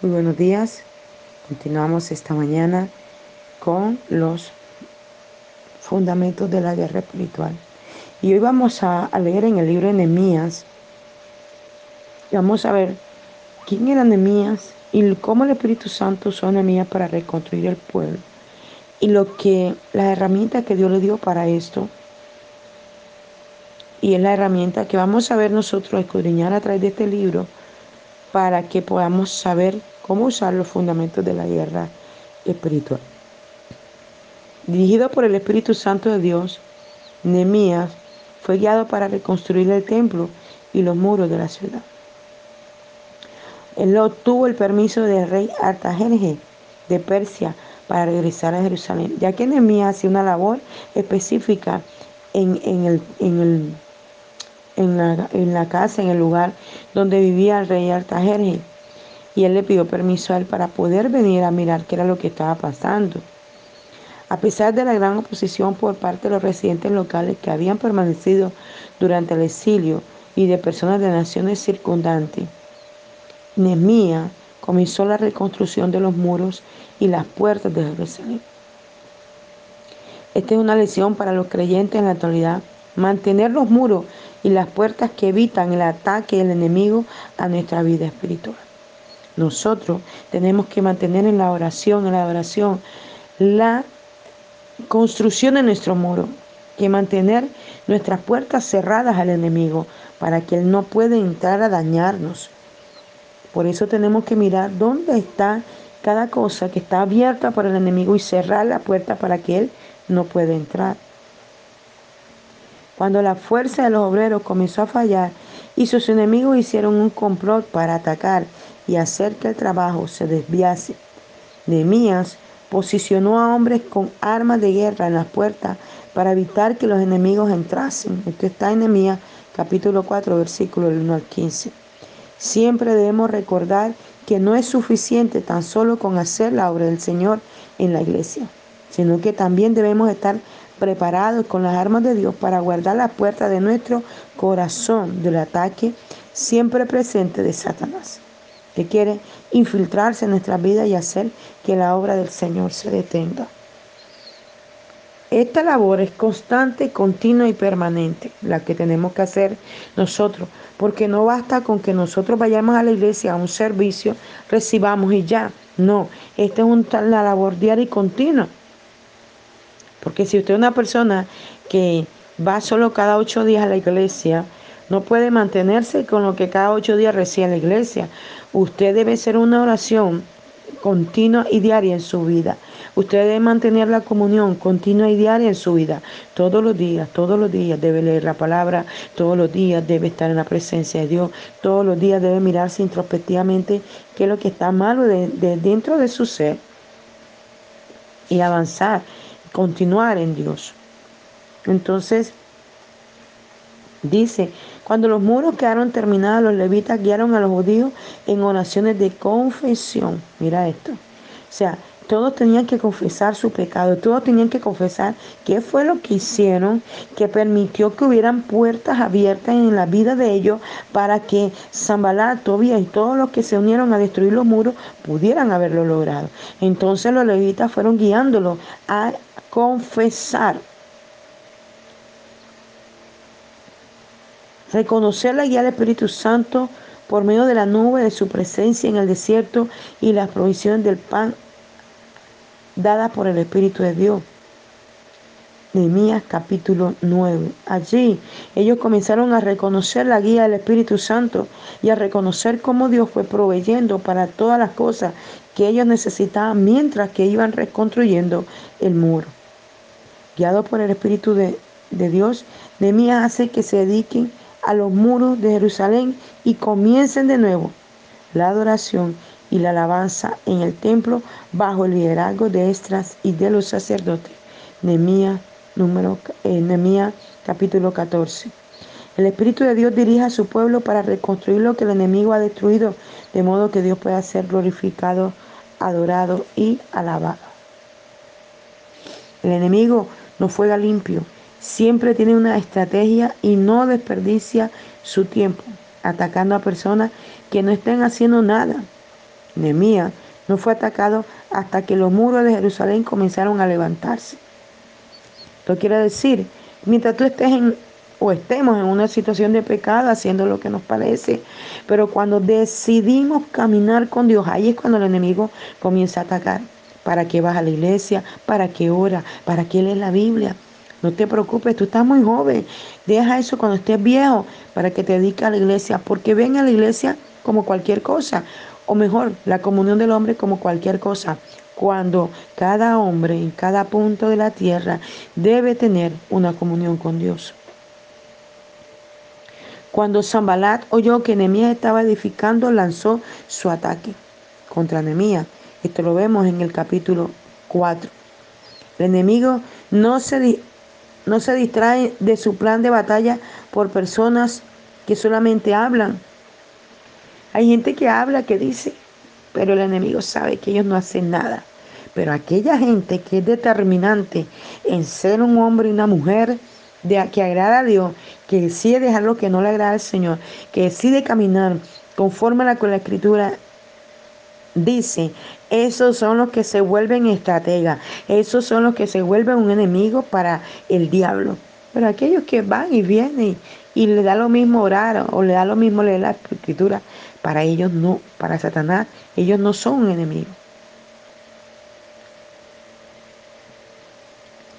Muy buenos días. Continuamos esta mañana con los fundamentos de la guerra espiritual. Y hoy vamos a, leer en el libro de Nehemías. Vamos a ver quién era Nehemías y cómo el Espíritu Santo usó a para reconstruir el pueblo. Y lo que las herramientas que Dios le dio para esto. Y es la herramienta que vamos a ver nosotros escudriñar a través de este libro para que podamos saber cómo usar los fundamentos de la guerra espiritual. Dirigido por el Espíritu Santo de Dios, Nehemías fue guiado para reconstruir el templo y los muros de la ciudad. Él obtuvo el permiso del rey Artajerje de Persia para regresar a Jerusalén, ya que Nehemías hacía una labor específica en, el, en el en la, casa, en el lugar donde vivía el rey Artajerje. Y él le pidió permiso a él para poder venir a mirar qué era lo que estaba pasando. A pesar de la gran oposición por parte de los residentes locales que habían permanecido durante el exilio y de personas de naciones circundantes, Nehemías comenzó la reconstrucción de los muros y las puertas de Jerusalén. Esta es una lección para los creyentes en la actualidad. Mantener los muros y las puertas que evitan el ataque del enemigo a nuestra vida espiritual. Nosotros tenemos que mantener en la oración, en la oración, la construcción de nuestro muro, que mantener nuestras puertas cerradas al enemigo para que él no pueda entrar a dañarnos. Por eso tenemos que mirar dónde está cada cosa que está abierta por el enemigo y cerrar la puerta para que él no pueda entrar. Cuando la fuerza de los obreros comenzó a fallar y sus enemigos hicieron un complot para atacar y hacer que el trabajo se desviase, Nehemías posicionó a hombres con armas de guerra en las puertas para evitar que los enemigos entrasen. Esto está en Nehemías capítulo 4, versículo 1 al 15. Siempre debemos recordar que no es suficiente tan solo con hacer la obra del Señor en la iglesia, sino que también debemos estar preparados con las armas de Dios para guardar la puerta de nuestro corazón del ataque siempre presente de Satanás, que quiere infiltrarse en nuestra vida y hacer que la obra del Señor se detenga. Esta labor es constante, continua y permanente, la que tenemos que hacer nosotros, porque no basta con que nosotros vayamos a la iglesia a un servicio, recibamos y ya. No, esta es una labor diaria y continua porque si usted es una persona que va solo cada ocho días a la iglesia, no puede mantenerse con lo que cada ocho días recibe la iglesia. Usted debe hacer una oración continua y diaria en su vida. Usted debe mantener la comunión continua y diaria en su vida. Todos los días, todos los días debe leer la palabra, todos los días debe estar en la presencia de Dios, todos los días debe mirarse introspectivamente qué es lo que está malo de, dentro de su ser y avanzar continuar en Dios. Entonces, dice, cuando los muros quedaron terminados, los levitas guiaron a los judíos en oraciones de confesión. Mira esto. O sea, todos tenían que confesar su pecado, todos tenían que confesar qué fue lo que hicieron que permitió que hubieran puertas abiertas en la vida de ellos para que Zambalá, Tobías y todos los que se unieron a destruir los muros pudieran haberlo logrado. Entonces los levitas fueron guiándolos a confesar. Reconocer la guía del Espíritu Santo por medio de la nube de su presencia en el desierto y las provisiones del pan dadas por el Espíritu de Dios. Nehemías capítulo 9. Allí ellos comenzaron a reconocer la guía del Espíritu Santo y a reconocer cómo Dios fue proveyendo para todas las cosas que ellos necesitaban mientras que iban reconstruyendo el muro guiado por el Espíritu de, Dios, Nehemías hace que se dediquen a los muros de Jerusalén y comiencen de nuevo la adoración y la alabanza en el templo bajo el liderazgo de Estras y de los sacerdotes. Nehemías, número, eh, capítulo 14. El Espíritu de Dios dirige a su pueblo para reconstruir lo que el enemigo ha destruido, de modo que Dios pueda ser glorificado, adorado y alabado. El enemigo no juega limpio, siempre tiene una estrategia y no desperdicia su tiempo atacando a personas que no estén haciendo nada. Nehemías no fue atacado hasta que los muros de Jerusalén comenzaron a levantarse. Esto quiere decir, mientras tú estés en o estemos en una situación de pecado haciendo lo que nos parece, pero cuando decidimos caminar con Dios, ahí es cuando el enemigo comienza a atacar. ¿Para qué vas a la iglesia? ¿Para qué ora? ¿Para qué lees la Biblia? No te preocupes, tú estás muy joven. Deja eso cuando estés viejo para que te dediques a la iglesia, porque ven a la iglesia como cualquier cosa, o mejor, la comunión del hombre como cualquier cosa, cuando cada hombre en cada punto de la tierra debe tener una comunión con Dios. Cuando Zambalat oyó que Nehemías estaba edificando, lanzó su ataque contra Nehemías. Esto lo vemos en el capítulo 4. El enemigo no se, no se distrae de su plan de batalla por personas que solamente hablan. Hay gente que habla, que dice, pero el enemigo sabe que ellos no hacen nada. Pero aquella gente que es determinante en ser un hombre y una mujer de, que agrada a Dios, que decide dejar lo que no le agrada al Señor, que decide caminar conforme a la, con la escritura dice, esos son los que se vuelven estrategas, esos son los que se vuelven un enemigo para el diablo. Pero aquellos que van y vienen y le da lo mismo orar o le da lo mismo leer la escritura, para ellos no, para Satanás, ellos no son un enemigo.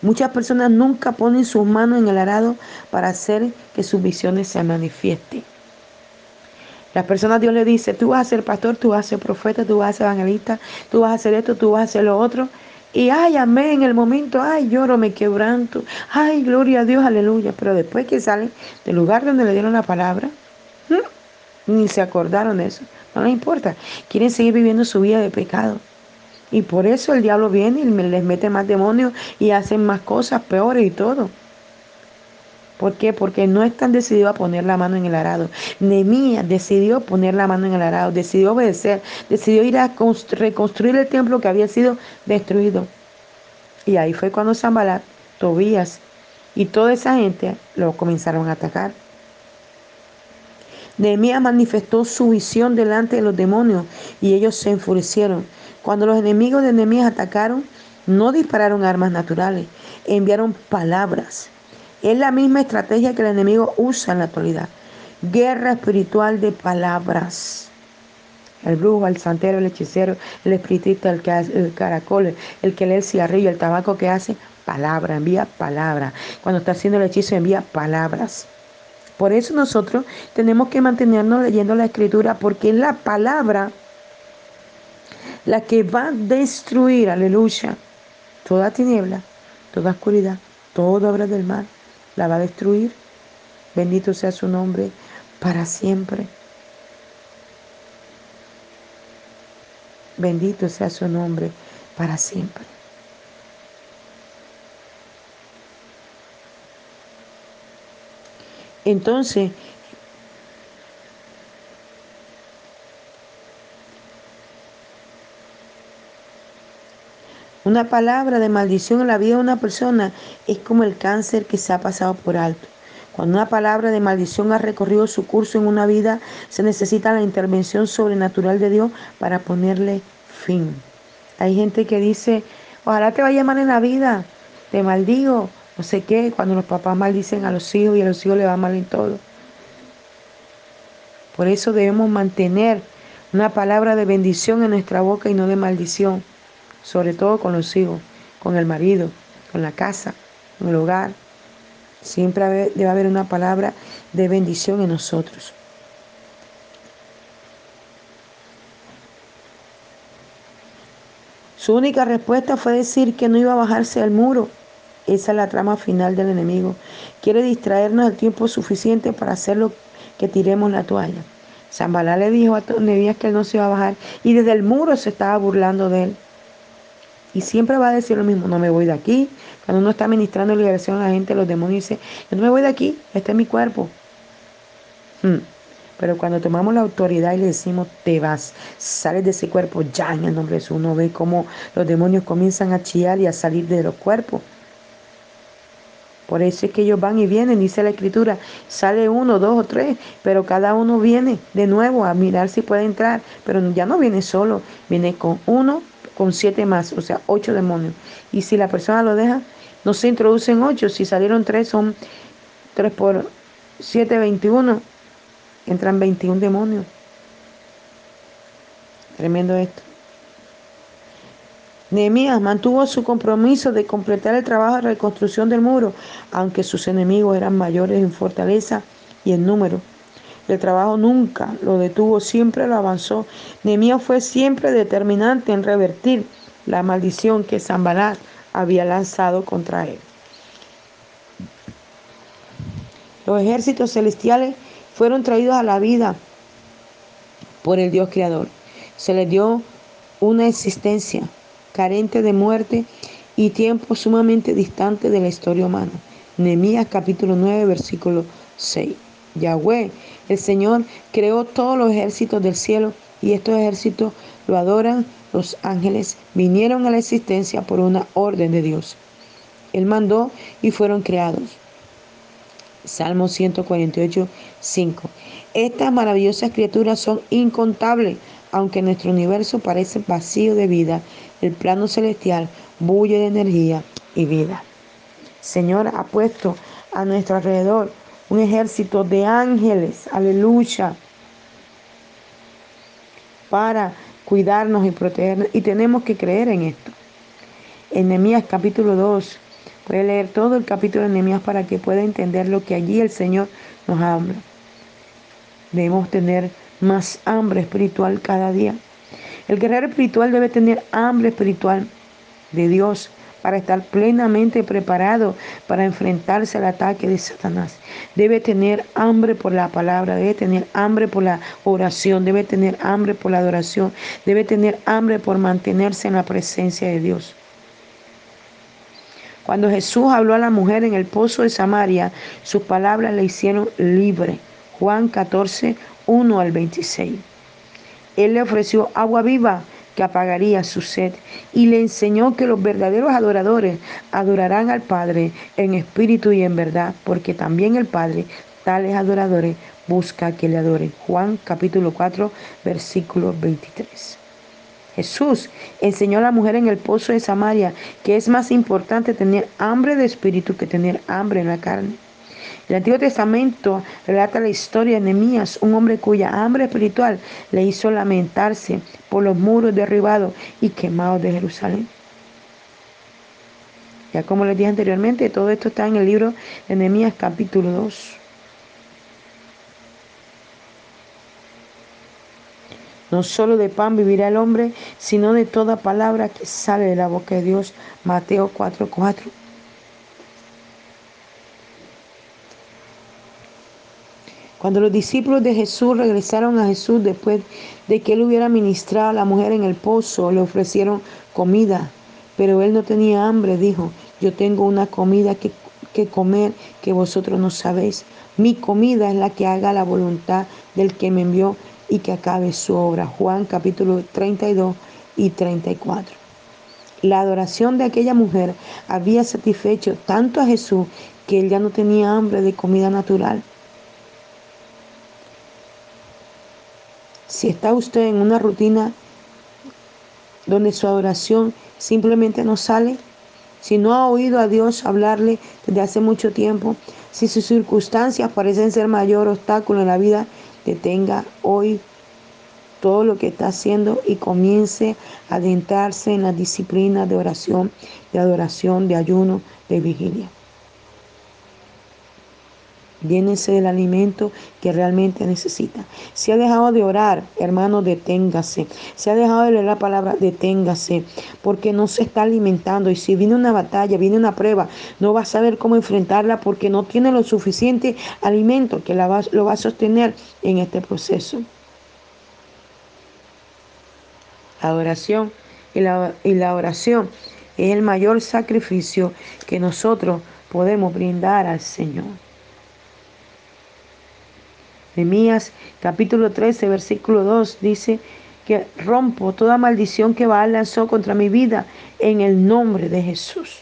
Muchas personas nunca ponen sus manos en el arado para hacer que sus visiones se manifiesten. Las personas Dios le dice, tú vas a ser pastor, tú vas a ser profeta, tú vas a ser evangelista, tú vas a hacer esto, tú vas a hacer lo otro. Y ay, amén, en el momento, ay, lloro, me quebranto, ay, gloria a Dios, aleluya. Pero después que salen del lugar donde le dieron la palabra, ni se acordaron de eso. No les importa, quieren seguir viviendo su vida de pecado. Y por eso el diablo viene y les mete más demonios y hacen más cosas peores y todo. ¿Por qué? Porque no están decididos a poner la mano en el arado. Nehemías decidió poner la mano en el arado, decidió obedecer, decidió ir a reconstruir el templo que había sido destruido. Y ahí fue cuando Zambalat, Tobías y toda esa gente lo comenzaron a atacar. Nehemías manifestó su visión delante de los demonios y ellos se enfurecieron. Cuando los enemigos de Nehemías atacaron, no dispararon armas naturales, enviaron palabras. Es la misma estrategia que el enemigo usa en la actualidad. Guerra espiritual de palabras. El brujo, el santero, el hechicero, el espiritista, el, el caracol, el que lee el cigarrillo, el tabaco que hace, palabra, envía palabra. Cuando está haciendo el hechizo, envía palabras. Por eso nosotros tenemos que mantenernos leyendo la escritura, porque es la palabra la que va a destruir, aleluya, toda tiniebla, toda oscuridad, toda obra del mal, la va a destruir. Bendito sea su nombre para siempre. Bendito sea su nombre para siempre. Entonces, Una palabra de maldición en la vida de una persona es como el cáncer que se ha pasado por alto. Cuando una palabra de maldición ha recorrido su curso en una vida, se necesita la intervención sobrenatural de Dios para ponerle fin. Hay gente que dice, ojalá te vaya mal en la vida, te maldigo, no sé qué, cuando los papás maldicen a los hijos y a los hijos le va mal en todo. Por eso debemos mantener una palabra de bendición en nuestra boca y no de maldición sobre todo con los hijos, con el marido, con la casa, con el hogar. Siempre debe haber una palabra de bendición en nosotros. Su única respuesta fue decir que no iba a bajarse al muro. Esa es la trama final del enemigo. Quiere distraernos el tiempo suficiente para hacerlo que tiremos la toalla. Zambalá le dijo a Nebías que él no se iba a bajar y desde el muro se estaba burlando de él. Y siempre va a decir lo mismo, no me voy de aquí. Cuando uno está ministrando liberación a la gente, los demonios dicen, yo no me voy de aquí, este es mi cuerpo. Hmm. Pero cuando tomamos la autoridad y le decimos, te vas, sales de ese cuerpo ya en el nombre de Jesús, uno ve cómo los demonios comienzan a chillar y a salir de los cuerpos. Por eso es que ellos van y vienen, dice la escritura, sale uno, dos o tres, pero cada uno viene de nuevo a mirar si puede entrar, pero ya no viene solo, viene con uno, con siete más, o sea, ocho demonios. Y si la persona lo deja, no se introducen ocho, si salieron tres son tres por siete, veintiuno, entran veintiún demonios. Tremendo esto. Nehemías mantuvo su compromiso de completar el trabajo de reconstrucción del muro, aunque sus enemigos eran mayores en fortaleza y en número. El trabajo nunca lo detuvo, siempre lo avanzó. Nehemías fue siempre determinante en revertir la maldición que Zambalat había lanzado contra él. Los ejércitos celestiales fueron traídos a la vida por el Dios Creador. Se les dio una existencia carente de muerte y tiempo sumamente distante de la historia humana. Nehemías capítulo 9, versículo 6. Yahweh, el Señor, creó todos los ejércitos del cielo y estos ejércitos lo adoran. Los ángeles vinieron a la existencia por una orden de Dios. Él mandó y fueron creados. Salmo 148, 5. Estas maravillosas criaturas son incontables, aunque nuestro universo parece vacío de vida el plano celestial bulle de energía y vida. Señor ha puesto a nuestro alrededor un ejército de ángeles, aleluya, para cuidarnos y protegernos. Y tenemos que creer en esto. En Nehemías capítulo 2, puede leer todo el capítulo de Nehemías para que pueda entender lo que allí el Señor nos habla. Debemos tener más hambre espiritual cada día. El guerrero espiritual debe tener hambre espiritual de Dios para estar plenamente preparado para enfrentarse al ataque de Satanás. Debe tener hambre por la palabra, debe tener hambre por la oración, debe tener hambre por la adoración, debe tener hambre por mantenerse en la presencia de Dios. Cuando Jesús habló a la mujer en el pozo de Samaria, sus palabras le hicieron libre. Juan 14, 1 al 26. Él le ofreció agua viva que apagaría su sed y le enseñó que los verdaderos adoradores adorarán al Padre en espíritu y en verdad, porque también el Padre, tales adoradores, busca que le adoren. Juan capítulo 4, versículo 23. Jesús enseñó a la mujer en el pozo de Samaria que es más importante tener hambre de espíritu que tener hambre en la carne. El Antiguo Testamento relata la historia de Nehemías, un hombre cuya hambre espiritual le hizo lamentarse por los muros derribados y quemados de Jerusalén. Ya como les dije anteriormente, todo esto está en el libro de Nehemías capítulo 2. No solo de pan vivirá el hombre, sino de toda palabra que sale de la boca de Dios. Mateo 4:4. Cuando los discípulos de Jesús regresaron a Jesús después de que él hubiera ministrado a la mujer en el pozo, le ofrecieron comida, pero él no tenía hambre, dijo, yo tengo una comida que, comer que vosotros no sabéis. Mi comida es la que haga la voluntad del que me envió y que acabe su obra. Juan capítulo 32 y 34. La adoración de aquella mujer había satisfecho tanto a Jesús que él ya no tenía hambre de comida natural. Si está usted en una rutina donde su adoración simplemente no sale, si no ha oído a Dios hablarle desde hace mucho tiempo, si sus circunstancias parecen ser mayor obstáculo en la vida, detenga hoy todo lo que está haciendo y comience a adentrarse en la disciplina de oración, de adoración, de ayuno, de vigilia. Llénese del alimento que realmente necesita. Si ha dejado de orar, hermano, deténgase. Si ha dejado de leer la palabra, deténgase. Porque no se está alimentando. Y si viene una batalla, viene una prueba, no va a saber cómo enfrentarla porque no tiene lo suficiente alimento que la lo va a sostener en este proceso. La adoración y la, y la oración es el mayor sacrificio que nosotros podemos brindar al Señor. Nehemías capítulo 13, versículo 2 dice que rompo toda maldición que Baal lanzó contra mi vida en el nombre de Jesús.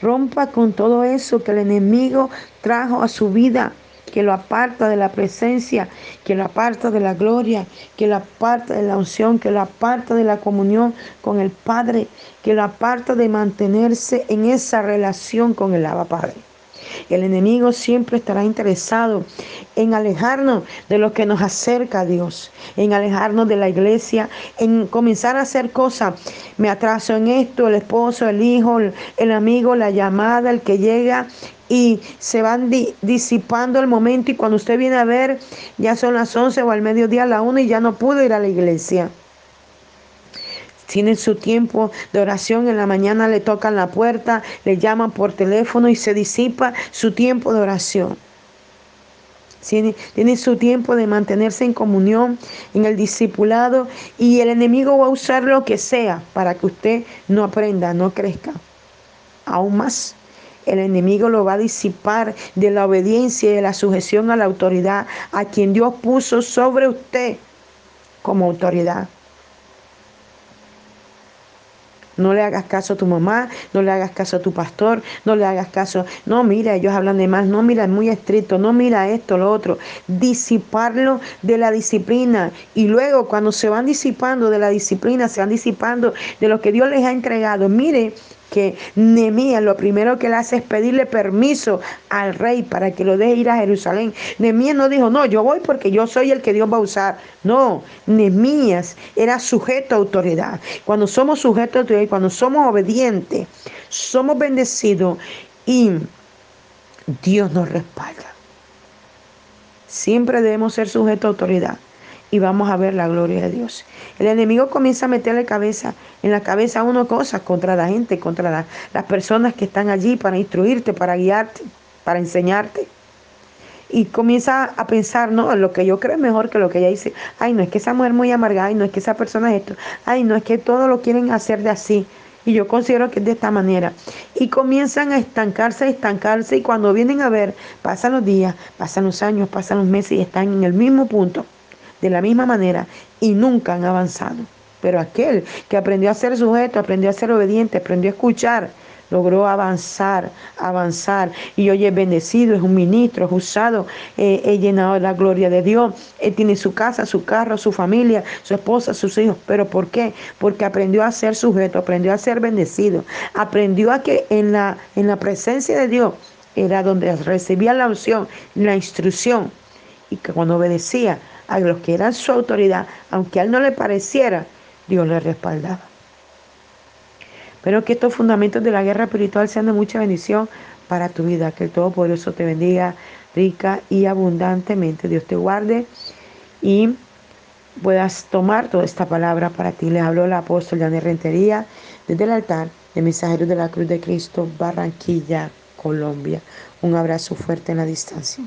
Rompa con todo eso que el enemigo trajo a su vida, que lo aparta de la presencia, que lo aparta de la gloria, que lo aparta de la unción, que lo aparta de la comunión con el Padre, que lo aparta de mantenerse en esa relación con el Abba Padre. El enemigo siempre estará interesado en alejarnos de lo que nos acerca a Dios, en alejarnos de la iglesia, en comenzar a hacer cosas. Me atraso en esto, el esposo, el hijo, el, amigo, la llamada, el que llega y se van disipando el momento y cuando usted viene a ver ya son las 11 o al mediodía a la 1 y ya no pudo ir a la iglesia tienen su tiempo de oración, en la mañana le tocan la puerta, le llaman por teléfono y se disipa su tiempo de oración. Tiene, su tiempo de mantenerse en comunión, en el discipulado y el enemigo va a usar lo que sea para que usted no aprenda, no crezca. Aún más, el enemigo lo va a disipar de la obediencia y de la sujeción a la autoridad, a quien Dios puso sobre usted como autoridad. No le hagas caso a tu mamá, no le hagas caso a tu pastor, no le hagas caso. No, mira, ellos hablan de más, no, mira, es muy estricto, no, mira esto, lo otro. Disiparlo de la disciplina. Y luego, cuando se van disipando de la disciplina, se van disipando de lo que Dios les ha entregado. Mire, que Nemías lo primero que le hace es pedirle permiso al rey para que lo deje ir a Jerusalén. Nemías no dijo, no, yo voy porque yo soy el que Dios va a usar. No, Nemías era sujeto a autoridad. Cuando somos sujetos a autoridad, cuando somos obedientes, somos bendecidos y Dios nos respalda. Siempre debemos ser sujetos a autoridad y vamos a ver la gloria de Dios. El enemigo comienza a meterle cabeza en la cabeza uno cosas contra la gente, contra las personas que están allí para instruirte, para guiarte, para enseñarte. Y comienza a pensar, no, lo que yo creo es mejor que lo que ella dice. Ay, no es que esa mujer muy amargada, ay, no es que esa persona es esto. Ay, no es que todo lo quieren hacer de así. Y yo considero que es de esta manera. Y comienzan a estancarse, a estancarse. Y cuando vienen a ver, pasan los días, pasan los años, pasan los meses y están en el mismo punto de la misma manera y nunca han avanzado. Pero aquel que aprendió a ser sujeto, aprendió a ser obediente, aprendió a escuchar, logró avanzar, avanzar. Y hoy es bendecido, es un ministro, es usado, eh, es llenado de la gloria de Dios. Él tiene su casa, su carro, su familia, su esposa, sus hijos. ¿Pero por qué? Porque aprendió a ser sujeto, aprendió a ser bendecido, aprendió a que en la, en la presencia de Dios era donde recibía la unción, la instrucción. Y que cuando obedecía, a los que eran su autoridad, aunque a él no le pareciera, Dios le respaldaba. Pero que estos fundamentos de la guerra espiritual sean de mucha bendición para tu vida. Que el Todopoderoso te bendiga rica y abundantemente. Dios te guarde y puedas tomar toda esta palabra para ti. Le habló el apóstol Janet Rentería desde el altar de Mensajeros de la Cruz de Cristo, Barranquilla, Colombia. Un abrazo fuerte en la distancia.